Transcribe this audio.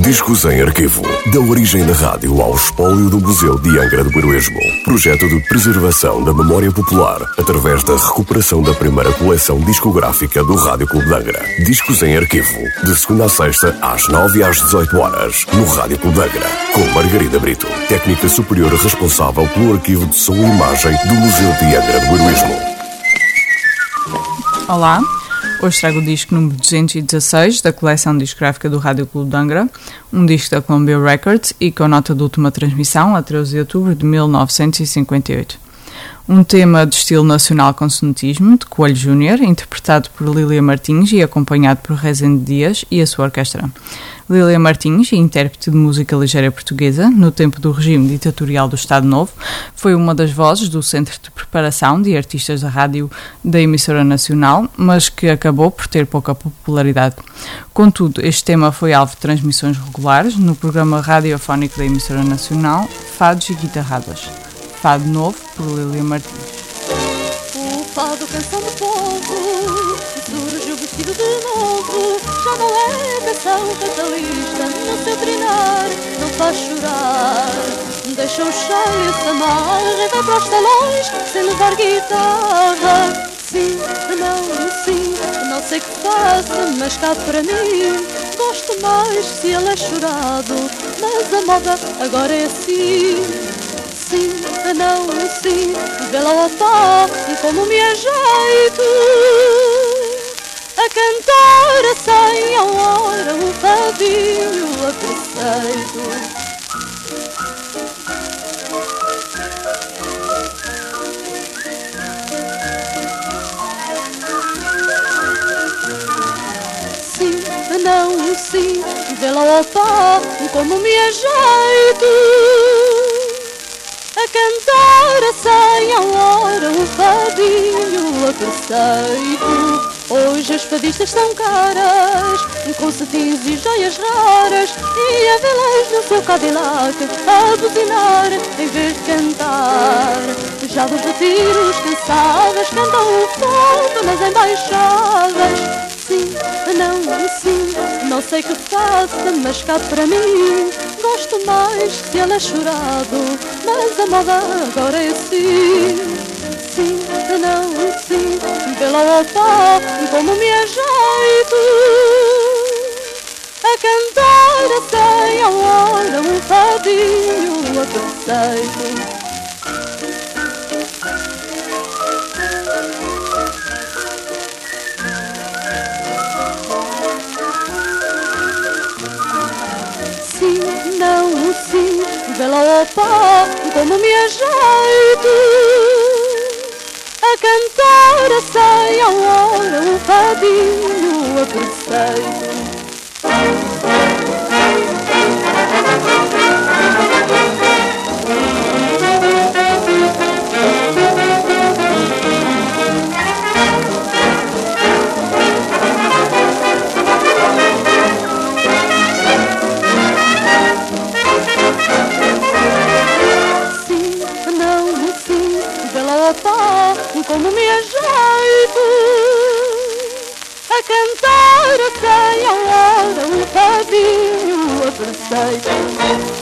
Discos em Arquivo. Da origem da rádio ao espólio do Museu de Angra do Heroísmo. Projeto de preservação da memória popular através da recuperação da primeira coleção discográfica do Rádio Clube de Angra. Discos em Arquivo. De segunda a sexta, às 9 e às 18 horas, no Rádio Clube de Angra. Com Margarida Brito, técnica superior responsável pelo arquivo de som e imagem do Museu de Angra do Heroísmo. Olá. Hoje trago o disco número 216 da coleção discográfica do Rádio Clube de Angra, um disco da Columbia Records e com nota de última transmissão a 13 de outubro de 1958. Um tema de estilo nacional com sonetismo, de Coelho Júnior, interpretado por Lilia Martins e acompanhado por Rezende Dias e a sua orquestra. Lilia Martins, intérprete de música ligeira portuguesa, no tempo do regime ditatorial do Estado Novo, foi uma das vozes do Centro de Preparação de Artistas da Rádio da emissora nacional, mas que acabou por ter pouca popularidade. Contudo, este tema foi alvo de transmissões regulares no programa radiofónico da emissora nacional Fados e Guitarradas. Fado Novo, por Lilia Martins. O fado canção do povo surge vestido de novo, já não é canção fatalista, no seu trinar não faz chorar. Deixa o cheio se amar e vai para os talões sem levar guitarra. Sim, não, sim, não sei que faça, mas cá para mim gosto mais se ele é chorado, mas a moda agora é assim sim, não sim, vê lá o pó e como me ajeito a cantar sem a hora o fadinho a preceito. Sim, não sim, vê lá o e como me ajeito a cantar sem a hora o fadinho a preceito. Hoje as fadistas são caras, com cetins e joias raras, e a vê-las no seu Cadillac a buzinar em vez de cantar. Já dos retiros cansadas cantam o fogo nas embaixadas. Sim, não, sim, não sei que faça, mas cá para mim gosto mais se ela chorado, mas a moda agora é assim. Sim, não, sim, pela opa, como me ajeito a cantar sem a hora um fadinho a preceito. Vê-la opa, como me ajeito a cantar sem a hora um fadinho a preceito. Como me ajeito a cantar sem a hora um fadinho a